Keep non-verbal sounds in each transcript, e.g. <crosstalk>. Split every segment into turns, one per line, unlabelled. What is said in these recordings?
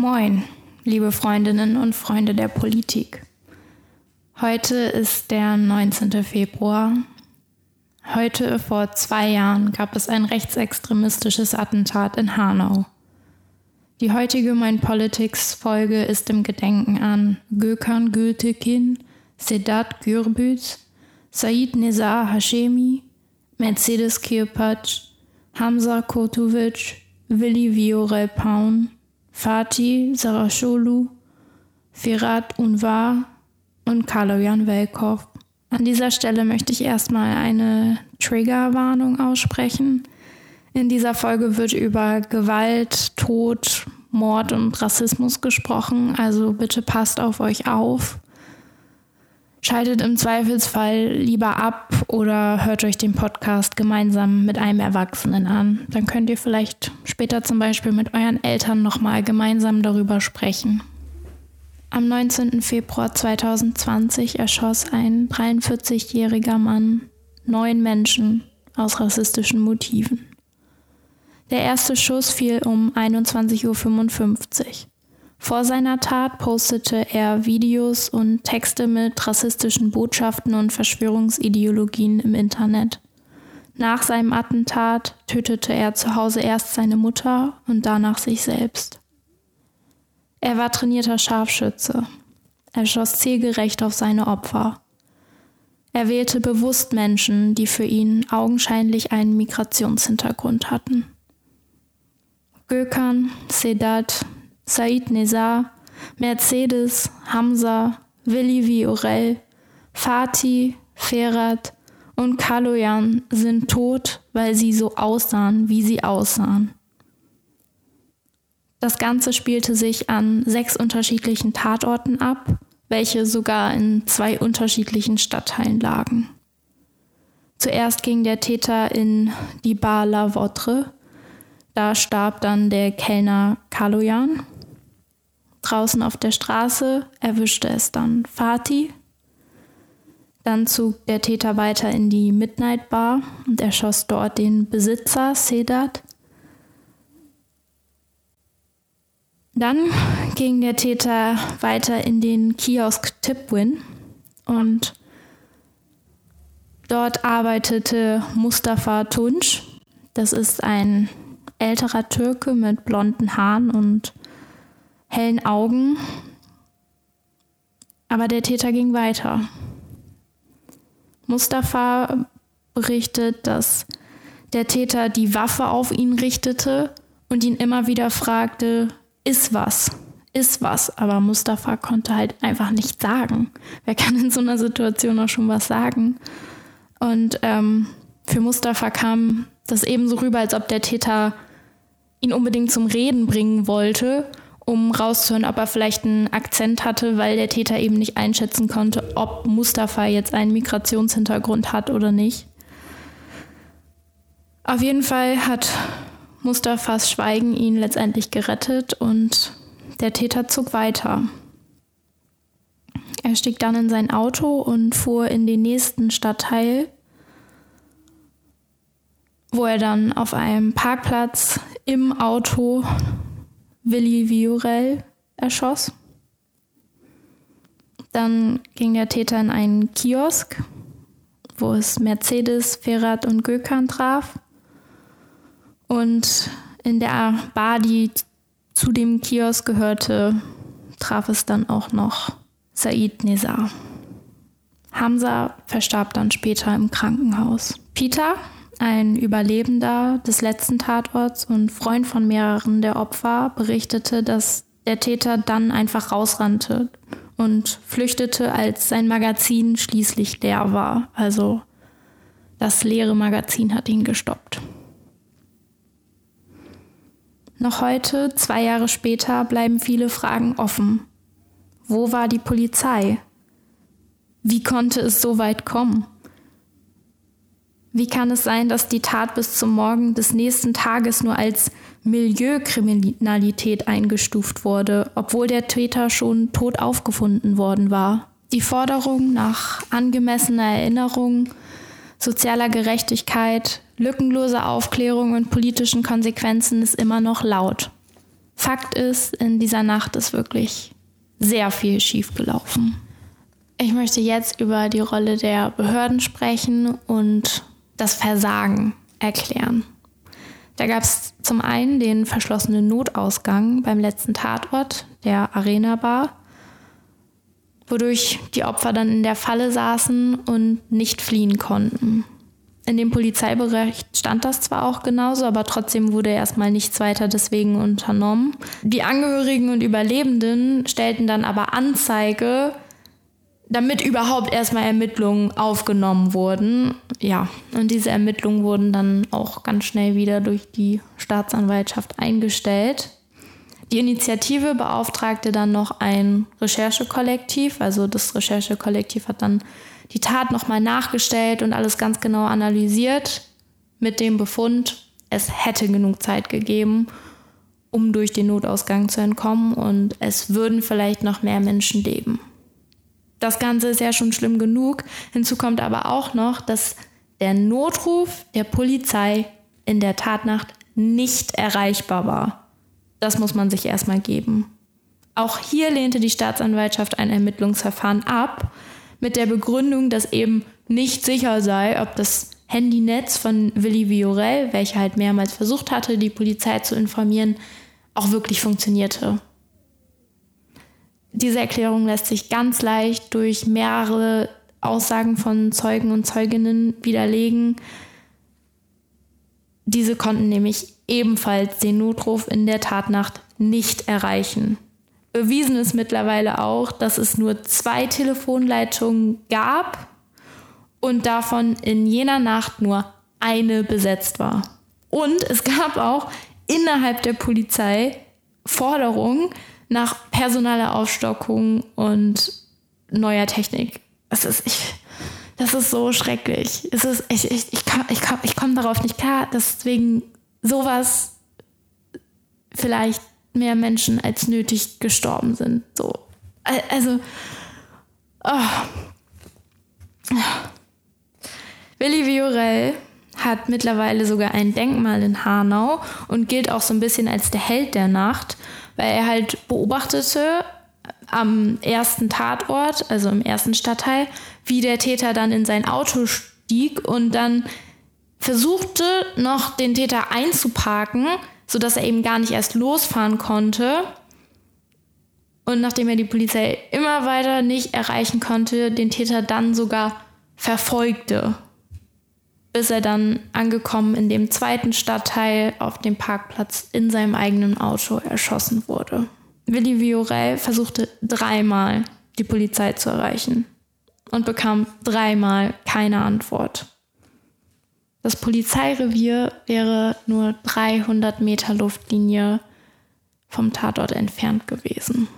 Moin, liebe Freundinnen und Freunde der Politik. Heute ist der 19. Februar. Heute vor zwei Jahren gab es ein rechtsextremistisches Attentat in Hanau. Die heutige Mein Politics Folge ist im Gedenken an Gökhan Gültekin, Sedat Gürbüz, Said Nezar Hashemi, Mercedes Kirpatsch, Hamza Kotovic, Willi Viorel Paun, Fatih Sarasholu, Firat Unvar und Kaloyan Velkov. An dieser Stelle möchte ich erstmal eine Triggerwarnung aussprechen. In dieser Folge wird über Gewalt, Tod, Mord und Rassismus gesprochen, also bitte passt auf euch auf. Schaltet im Zweifelsfall lieber ab oder hört euch den Podcast gemeinsam mit einem Erwachsenen an. Dann könnt ihr vielleicht später zum Beispiel mit euren Eltern nochmal gemeinsam darüber sprechen. Am 19. Februar 2020 erschoss ein 43-jähriger Mann neun Menschen aus rassistischen Motiven. Der erste Schuss fiel um 21.55 Uhr. Vor seiner Tat postete er Videos und Texte mit rassistischen Botschaften und Verschwörungsideologien im Internet. Nach seinem Attentat tötete er zu Hause erst seine Mutter und danach sich selbst. Er war trainierter Scharfschütze. Er schoss zielgerecht auf seine Opfer. Er wählte bewusst Menschen, die für ihn augenscheinlich einen Migrationshintergrund hatten. Gökhan, Sedat, Said Nezar, Mercedes, Hamza, Willi Viorel, Fatih, Ferhat und Kaloyan sind tot, weil sie so aussahen, wie sie aussahen. Das Ganze spielte sich an sechs unterschiedlichen Tatorten ab, welche sogar in zwei unterschiedlichen Stadtteilen lagen. Zuerst ging der Täter in die Bar La Votre. Da starb dann der Kellner Kaloyan. Draußen auf der Straße erwischte es dann Fatih. Dann zog der Täter weiter in die Midnight Bar und erschoss dort den Besitzer Sedat. Dann ging der Täter weiter in den Kiosk Tipwin und dort arbeitete Mustafa Tunç. Das ist ein älterer Türke mit blonden Haaren und hellen Augen. Aber der Täter ging weiter. Mustafa berichtet, dass der Täter die Waffe auf ihn richtete und ihn immer wieder fragte, ist was, ist was. Aber Mustafa konnte halt einfach nicht sagen. Wer kann in so einer Situation auch schon was sagen? Und ähm, für Mustafa kam das ebenso rüber, als ob der Täter ihn unbedingt zum Reden bringen wollte um rauszuhören, ob er vielleicht einen Akzent hatte, weil der Täter eben nicht einschätzen konnte, ob Mustafa jetzt einen Migrationshintergrund hat oder nicht. Auf jeden Fall hat Mustafas Schweigen ihn letztendlich gerettet und der Täter zog weiter. Er stieg dann in sein Auto und fuhr in den nächsten Stadtteil, wo er dann auf einem Parkplatz im Auto Willi Viorel erschoss. Dann ging der Täter in einen Kiosk, wo es Mercedes, Ferrat und Gökhan traf. Und in der Bar, die zu dem Kiosk gehörte, traf es dann auch noch Said Nezar. Hamza verstarb dann später im Krankenhaus. Peter, ein Überlebender des letzten Tatorts und Freund von mehreren der Opfer berichtete, dass der Täter dann einfach rausrannte und flüchtete, als sein Magazin schließlich leer war. Also das leere Magazin hat ihn gestoppt. Noch heute, zwei Jahre später, bleiben viele Fragen offen. Wo war die Polizei? Wie konnte es so weit kommen? Wie kann es sein, dass die Tat bis zum Morgen des nächsten Tages nur als Milieukriminalität eingestuft wurde, obwohl der Täter schon tot aufgefunden worden war? Die Forderung nach angemessener Erinnerung, sozialer Gerechtigkeit, lückenloser Aufklärung und politischen Konsequenzen ist immer noch laut. Fakt ist, in dieser Nacht ist wirklich sehr viel schiefgelaufen. Ich möchte jetzt über die Rolle der Behörden sprechen und das Versagen erklären. Da gab es zum einen den verschlossenen Notausgang beim letzten Tatort, der Arena Bar, wodurch die Opfer dann in der Falle saßen und nicht fliehen konnten. In dem Polizeibericht stand das zwar auch genauso, aber trotzdem wurde erstmal nichts weiter deswegen unternommen. Die Angehörigen und Überlebenden stellten dann aber Anzeige, damit überhaupt erstmal Ermittlungen aufgenommen wurden. Ja, und diese Ermittlungen wurden dann auch ganz schnell wieder durch die Staatsanwaltschaft eingestellt. Die Initiative beauftragte dann noch ein Recherchekollektiv. Also das Recherchekollektiv hat dann die Tat nochmal nachgestellt und alles ganz genau analysiert mit dem Befund, es hätte genug Zeit gegeben, um durch den Notausgang zu entkommen und es würden vielleicht noch mehr Menschen leben. Das Ganze ist ja schon schlimm genug. Hinzu kommt aber auch noch, dass der Notruf der Polizei in der Tatnacht nicht erreichbar war. Das muss man sich erstmal geben. Auch hier lehnte die Staatsanwaltschaft ein Ermittlungsverfahren ab, mit der Begründung, dass eben nicht sicher sei, ob das Handynetz von Willi Viorel, welcher halt mehrmals versucht hatte, die Polizei zu informieren, auch wirklich funktionierte. Diese Erklärung lässt sich ganz leicht durch mehrere Aussagen von Zeugen und Zeuginnen widerlegen. Diese konnten nämlich ebenfalls den Notruf in der Tatnacht nicht erreichen. Bewiesen ist mittlerweile auch, dass es nur zwei Telefonleitungen gab und davon in jener Nacht nur eine besetzt war. Und es gab auch innerhalb der Polizei Forderungen, nach personaler Aufstockung und neuer Technik. Das ist, ich, das ist so schrecklich. Es ist, ich, ich, ich, ich, ich, ich komme darauf nicht klar, deswegen sowas vielleicht mehr Menschen als nötig gestorben sind. So. Also. Oh. Willi Viorel hat mittlerweile sogar ein Denkmal in Hanau und gilt auch so ein bisschen als der Held der Nacht, weil er halt beobachtete am ersten Tatort, also im ersten Stadtteil, wie der Täter dann in sein Auto stieg und dann versuchte noch den Täter einzuparken, sodass er eben gar nicht erst losfahren konnte. Und nachdem er die Polizei immer weiter nicht erreichen konnte, den Täter dann sogar verfolgte bis er dann angekommen in dem zweiten Stadtteil auf dem Parkplatz in seinem eigenen Auto erschossen wurde. Willi Viorel versuchte dreimal die Polizei zu erreichen und bekam dreimal keine Antwort. Das Polizeirevier wäre nur 300 Meter Luftlinie vom Tatort entfernt gewesen.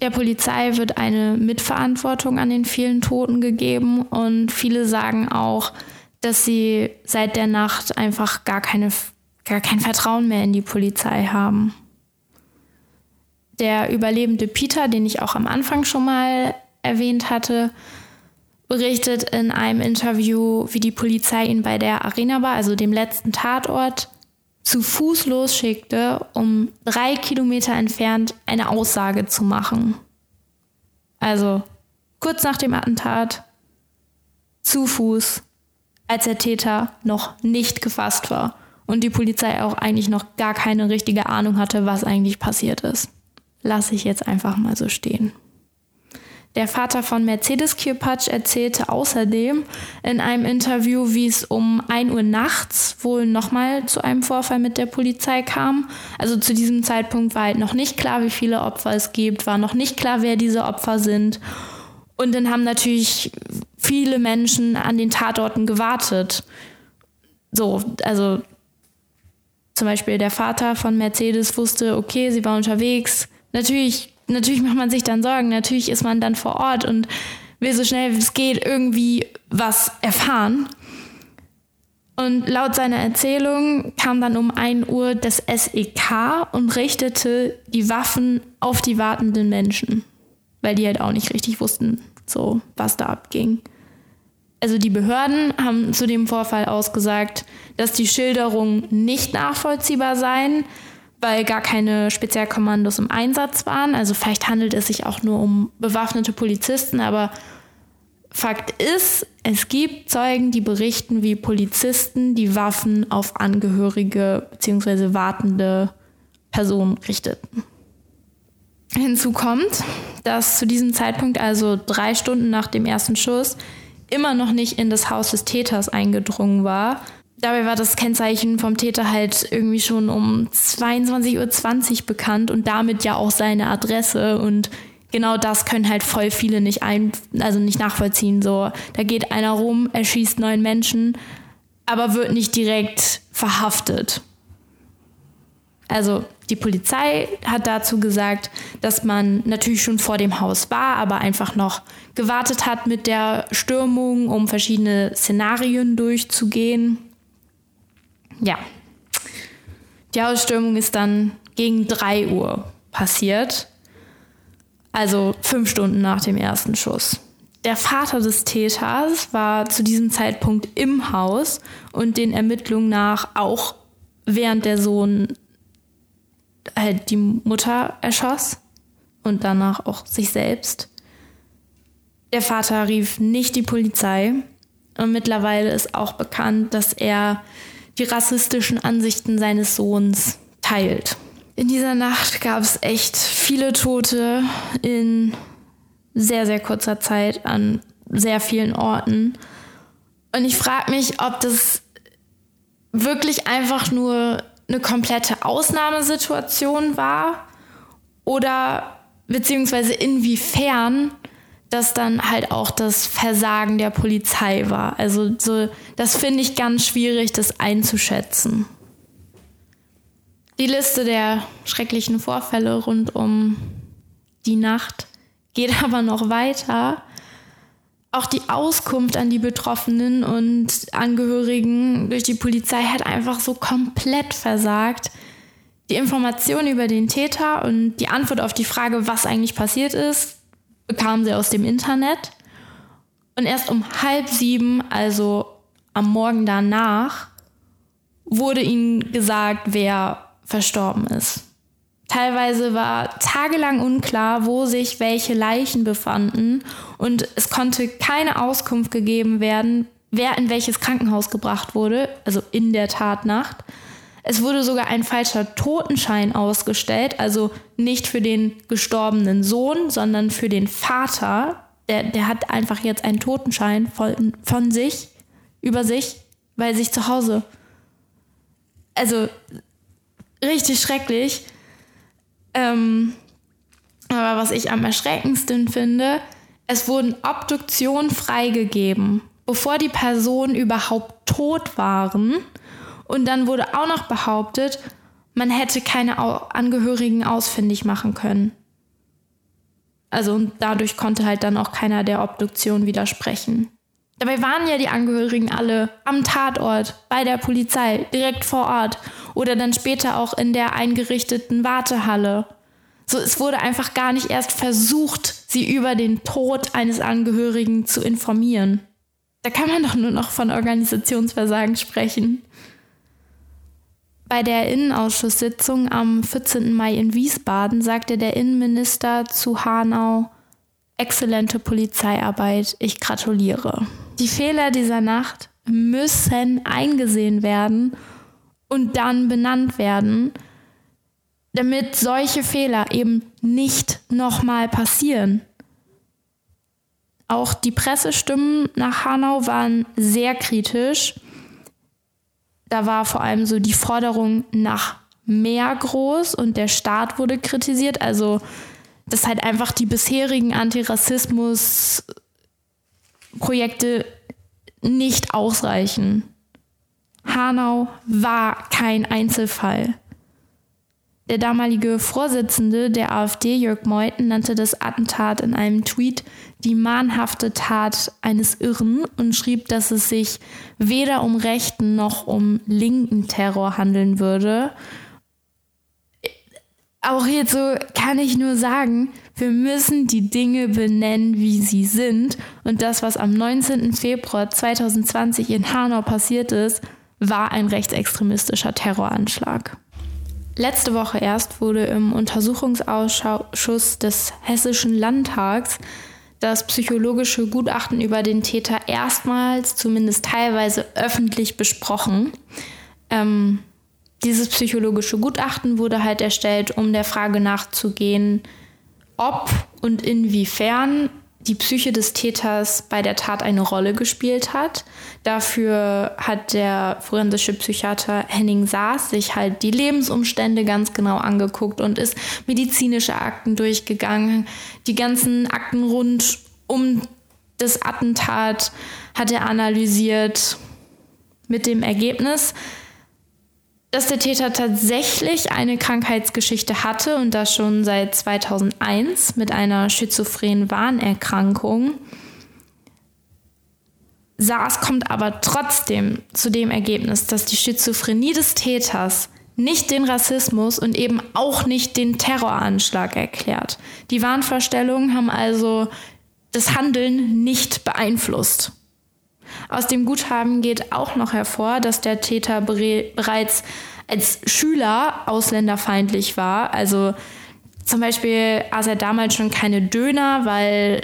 Der Polizei wird eine Mitverantwortung an den vielen Toten gegeben und viele sagen auch, dass sie seit der Nacht einfach gar, keine, gar kein Vertrauen mehr in die Polizei haben. Der überlebende Peter, den ich auch am Anfang schon mal erwähnt hatte, berichtet in einem Interview, wie die Polizei ihn bei der Arena Bar, also dem letzten Tatort, zu Fuß losschickte, um drei Kilometer entfernt eine Aussage zu machen. Also kurz nach dem Attentat, zu Fuß als der Täter noch nicht gefasst war und die Polizei auch eigentlich noch gar keine richtige Ahnung hatte, was eigentlich passiert ist. Lasse ich jetzt einfach mal so stehen. Der Vater von Mercedes Kirpatsch erzählte außerdem in einem Interview, wie es um 1 Uhr nachts wohl nochmal zu einem Vorfall mit der Polizei kam. Also zu diesem Zeitpunkt war halt noch nicht klar, wie viele Opfer es gibt, war noch nicht klar, wer diese Opfer sind. Und dann haben natürlich viele Menschen an den Tatorten gewartet. So, also zum Beispiel der Vater von Mercedes wusste, okay, sie war unterwegs. Natürlich, natürlich macht man sich dann Sorgen, natürlich ist man dann vor Ort und will so schnell wie es geht irgendwie was erfahren. Und laut seiner Erzählung kam dann um 1 Uhr das SEK und richtete die Waffen auf die wartenden Menschen, weil die halt auch nicht richtig wussten, so was da abging. Also die Behörden haben zu dem Vorfall ausgesagt, dass die Schilderungen nicht nachvollziehbar seien, weil gar keine Spezialkommandos im Einsatz waren. Also vielleicht handelt es sich auch nur um bewaffnete Polizisten, aber Fakt ist, es gibt Zeugen, die berichten, wie Polizisten die Waffen auf Angehörige bzw. wartende Personen richteten. Hinzu kommt, dass zu diesem Zeitpunkt, also drei Stunden nach dem ersten Schuss, immer noch nicht in das Haus des Täters eingedrungen war. Dabei war das Kennzeichen vom Täter halt irgendwie schon um 22.20 Uhr bekannt und damit ja auch seine Adresse und genau das können halt voll viele nicht ein, also nicht nachvollziehen. So, da geht einer rum, erschießt neun Menschen, aber wird nicht direkt verhaftet. Also die Polizei hat dazu gesagt, dass man natürlich schon vor dem Haus war, aber einfach noch gewartet hat mit der Stürmung, um verschiedene Szenarien durchzugehen. Ja, die Hausstürmung ist dann gegen 3 Uhr passiert, also fünf Stunden nach dem ersten Schuss. Der Vater des Täters war zu diesem Zeitpunkt im Haus und den Ermittlungen nach auch während der Sohn halt die Mutter erschoss und danach auch sich selbst. Der Vater rief nicht die Polizei und mittlerweile ist auch bekannt, dass er die rassistischen Ansichten seines Sohns teilt. In dieser Nacht gab es echt viele Tote in sehr, sehr kurzer Zeit an sehr vielen Orten. Und ich frage mich, ob das wirklich einfach nur eine komplette Ausnahmesituation war oder beziehungsweise inwiefern das dann halt auch das Versagen der Polizei war. Also so, das finde ich ganz schwierig, das einzuschätzen. Die Liste der schrecklichen Vorfälle rund um die Nacht geht <laughs> aber noch weiter auch die Auskunft an die Betroffenen und Angehörigen durch die Polizei hat einfach so komplett versagt. Die Information über den Täter und die Antwort auf die Frage, was eigentlich passiert ist, bekamen sie aus dem Internet. Und erst um halb sieben, also am Morgen danach, wurde ihnen gesagt, wer verstorben ist. Teilweise war tagelang unklar, wo sich welche Leichen befanden und es konnte keine Auskunft gegeben werden, wer in welches Krankenhaus gebracht wurde, also in der Tatnacht. Es wurde sogar ein falscher Totenschein ausgestellt, also nicht für den gestorbenen Sohn, sondern für den Vater. Der, der hat einfach jetzt einen Totenschein von, von sich, über sich, weil sich zu Hause. Also richtig schrecklich. Ähm, aber was ich am erschreckendsten finde, es wurden Obduktionen freigegeben, bevor die Personen überhaupt tot waren. Und dann wurde auch noch behauptet, man hätte keine Angehörigen ausfindig machen können. Also und dadurch konnte halt dann auch keiner der Obduktion widersprechen. Dabei waren ja die Angehörigen alle am Tatort, bei der Polizei, direkt vor Ort oder dann später auch in der eingerichteten Wartehalle. So, es wurde einfach gar nicht erst versucht, sie über den Tod eines Angehörigen zu informieren. Da kann man doch nur noch von Organisationsversagen sprechen. Bei der Innenausschusssitzung am 14. Mai in Wiesbaden sagte der Innenminister zu Hanau, exzellente Polizeiarbeit, ich gratuliere. Die Fehler dieser Nacht müssen eingesehen werden und dann benannt werden, damit solche Fehler eben nicht nochmal passieren. Auch die Pressestimmen nach Hanau waren sehr kritisch. Da war vor allem so die Forderung nach mehr groß und der Staat wurde kritisiert. Also, dass halt einfach die bisherigen Antirassismus-Projekte nicht ausreichen. Hanau war kein Einzelfall. Der damalige Vorsitzende der AfD, Jörg Meuthen, nannte das Attentat in einem Tweet die mahnhafte Tat eines Irren und schrieb, dass es sich weder um rechten noch um linken Terror handeln würde. Auch hierzu kann ich nur sagen, wir müssen die Dinge benennen, wie sie sind. Und das, was am 19. Februar 2020 in Hanau passiert ist, war ein rechtsextremistischer Terroranschlag. Letzte Woche erst wurde im Untersuchungsausschuss des Hessischen Landtags das psychologische Gutachten über den Täter erstmals, zumindest teilweise, öffentlich besprochen. Ähm, dieses psychologische Gutachten wurde halt erstellt, um der Frage nachzugehen, ob und inwiefern die Psyche des Täters bei der Tat eine Rolle gespielt hat. Dafür hat der forensische Psychiater Henning Saas sich halt die Lebensumstände ganz genau angeguckt und ist medizinische Akten durchgegangen. Die ganzen Akten rund um das Attentat hat er analysiert mit dem Ergebnis, dass der Täter tatsächlich eine Krankheitsgeschichte hatte und das schon seit 2001 mit einer schizophrenen Warnerkrankung. SARS kommt aber trotzdem zu dem Ergebnis, dass die Schizophrenie des Täters nicht den Rassismus und eben auch nicht den Terroranschlag erklärt. Die Wahnvorstellungen haben also das Handeln nicht beeinflusst. Aus dem Guthaben geht auch noch hervor, dass der Täter bereits als Schüler ausländerfeindlich war. Also zum Beispiel aß er damals schon keine Döner, weil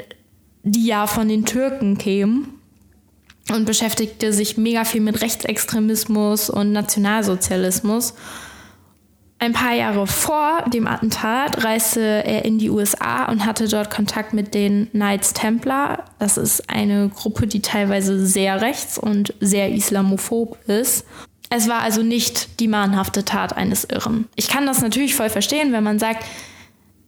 die ja von den Türken kämen und beschäftigte sich mega viel mit Rechtsextremismus und Nationalsozialismus. Ein paar Jahre vor dem Attentat reiste er in die USA und hatte dort Kontakt mit den Knights Templar. Das ist eine Gruppe, die teilweise sehr rechts und sehr islamophob ist. Es war also nicht die mahnhafte Tat eines Irren. Ich kann das natürlich voll verstehen, wenn man sagt,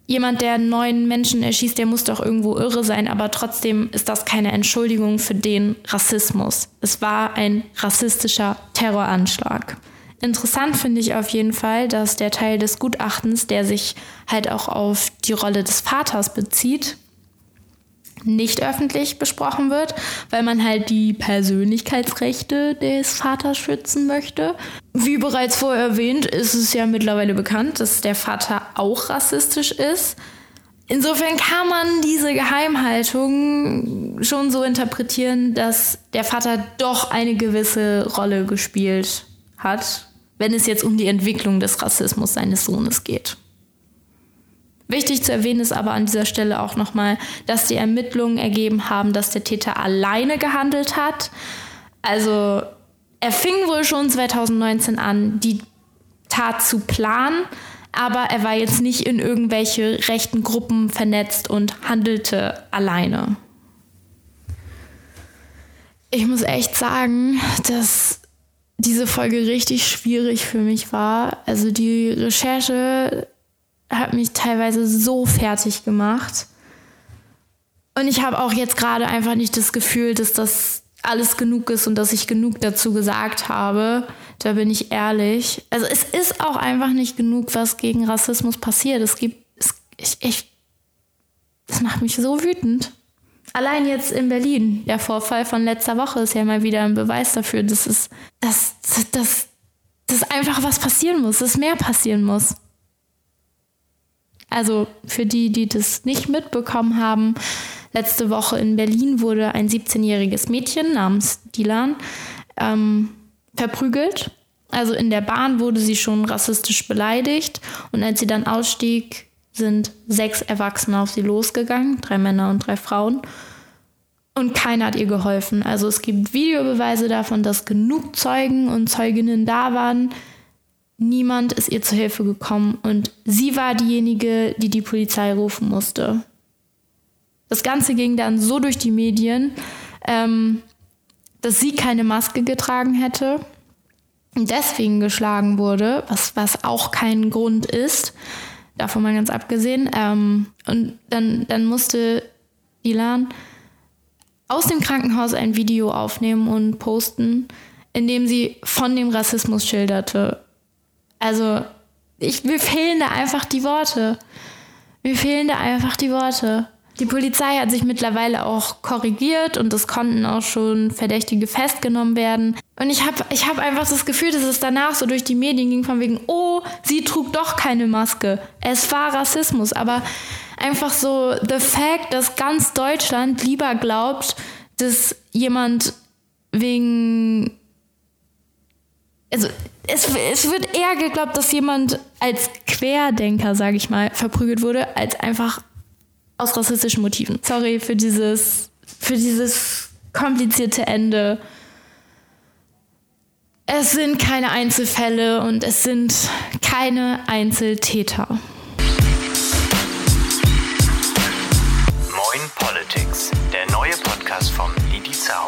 jemand, der neun Menschen erschießt, der muss doch irgendwo irre sein, aber trotzdem ist das keine Entschuldigung für den Rassismus. Es war ein rassistischer Terroranschlag. Interessant finde ich auf jeden Fall, dass der Teil des Gutachtens, der sich halt auch auf die Rolle des Vaters bezieht, nicht öffentlich besprochen wird, weil man halt die Persönlichkeitsrechte des Vaters schützen möchte. Wie bereits vorher erwähnt, ist es ja mittlerweile bekannt, dass der Vater auch rassistisch ist. Insofern kann man diese Geheimhaltung schon so interpretieren, dass der Vater doch eine gewisse Rolle gespielt hat wenn es jetzt um die Entwicklung des Rassismus seines Sohnes geht. Wichtig zu erwähnen ist aber an dieser Stelle auch nochmal, dass die Ermittlungen ergeben haben, dass der Täter alleine gehandelt hat. Also er fing wohl schon 2019 an, die Tat zu planen, aber er war jetzt nicht in irgendwelche rechten Gruppen vernetzt und handelte alleine. Ich muss echt sagen, dass diese Folge richtig schwierig für mich war. Also die Recherche hat mich teilweise so fertig gemacht. Und ich habe auch jetzt gerade einfach nicht das Gefühl, dass das alles genug ist und dass ich genug dazu gesagt habe. Da bin ich ehrlich. Also es ist auch einfach nicht genug, was gegen Rassismus passiert. Es gibt, es, ich, ich, das macht mich so wütend. Allein jetzt in Berlin, der Vorfall von letzter Woche ist ja mal wieder ein Beweis dafür, dass es, dass, dass, dass einfach was passieren muss, dass mehr passieren muss. Also für die, die das nicht mitbekommen haben, letzte Woche in Berlin wurde ein 17-jähriges Mädchen namens Dilan ähm, verprügelt. Also in der Bahn wurde sie schon rassistisch beleidigt und als sie dann ausstieg, sind sechs Erwachsene auf sie losgegangen, drei Männer und drei Frauen. Und keiner hat ihr geholfen. Also es gibt Videobeweise davon, dass genug Zeugen und Zeuginnen da waren. Niemand ist ihr zu Hilfe gekommen und sie war diejenige, die die Polizei rufen musste. Das Ganze ging dann so durch die Medien, ähm, dass sie keine Maske getragen hätte und deswegen geschlagen wurde, was, was auch kein Grund ist davon mal ganz abgesehen. Ähm, und dann, dann musste Ilan aus dem Krankenhaus ein Video aufnehmen und posten, in dem sie von dem Rassismus schilderte. Also, ich, mir fehlen da einfach die Worte. Mir fehlen da einfach die Worte. Die Polizei hat sich mittlerweile auch korrigiert und es konnten auch schon Verdächtige festgenommen werden. Und ich habe ich hab einfach das Gefühl, dass es danach so durch die Medien ging, von wegen, oh, sie trug doch keine Maske. Es war Rassismus. Aber einfach so, the fact, dass ganz Deutschland lieber glaubt, dass jemand wegen also es, es wird eher geglaubt, dass jemand als Querdenker, sage ich mal, verprügelt wurde, als einfach aus rassistischen Motiven. Sorry für dieses, für dieses komplizierte Ende. Es sind keine Einzelfälle und es sind keine Einzeltäter. Moin Politics, der neue Podcast von Lidi Zau.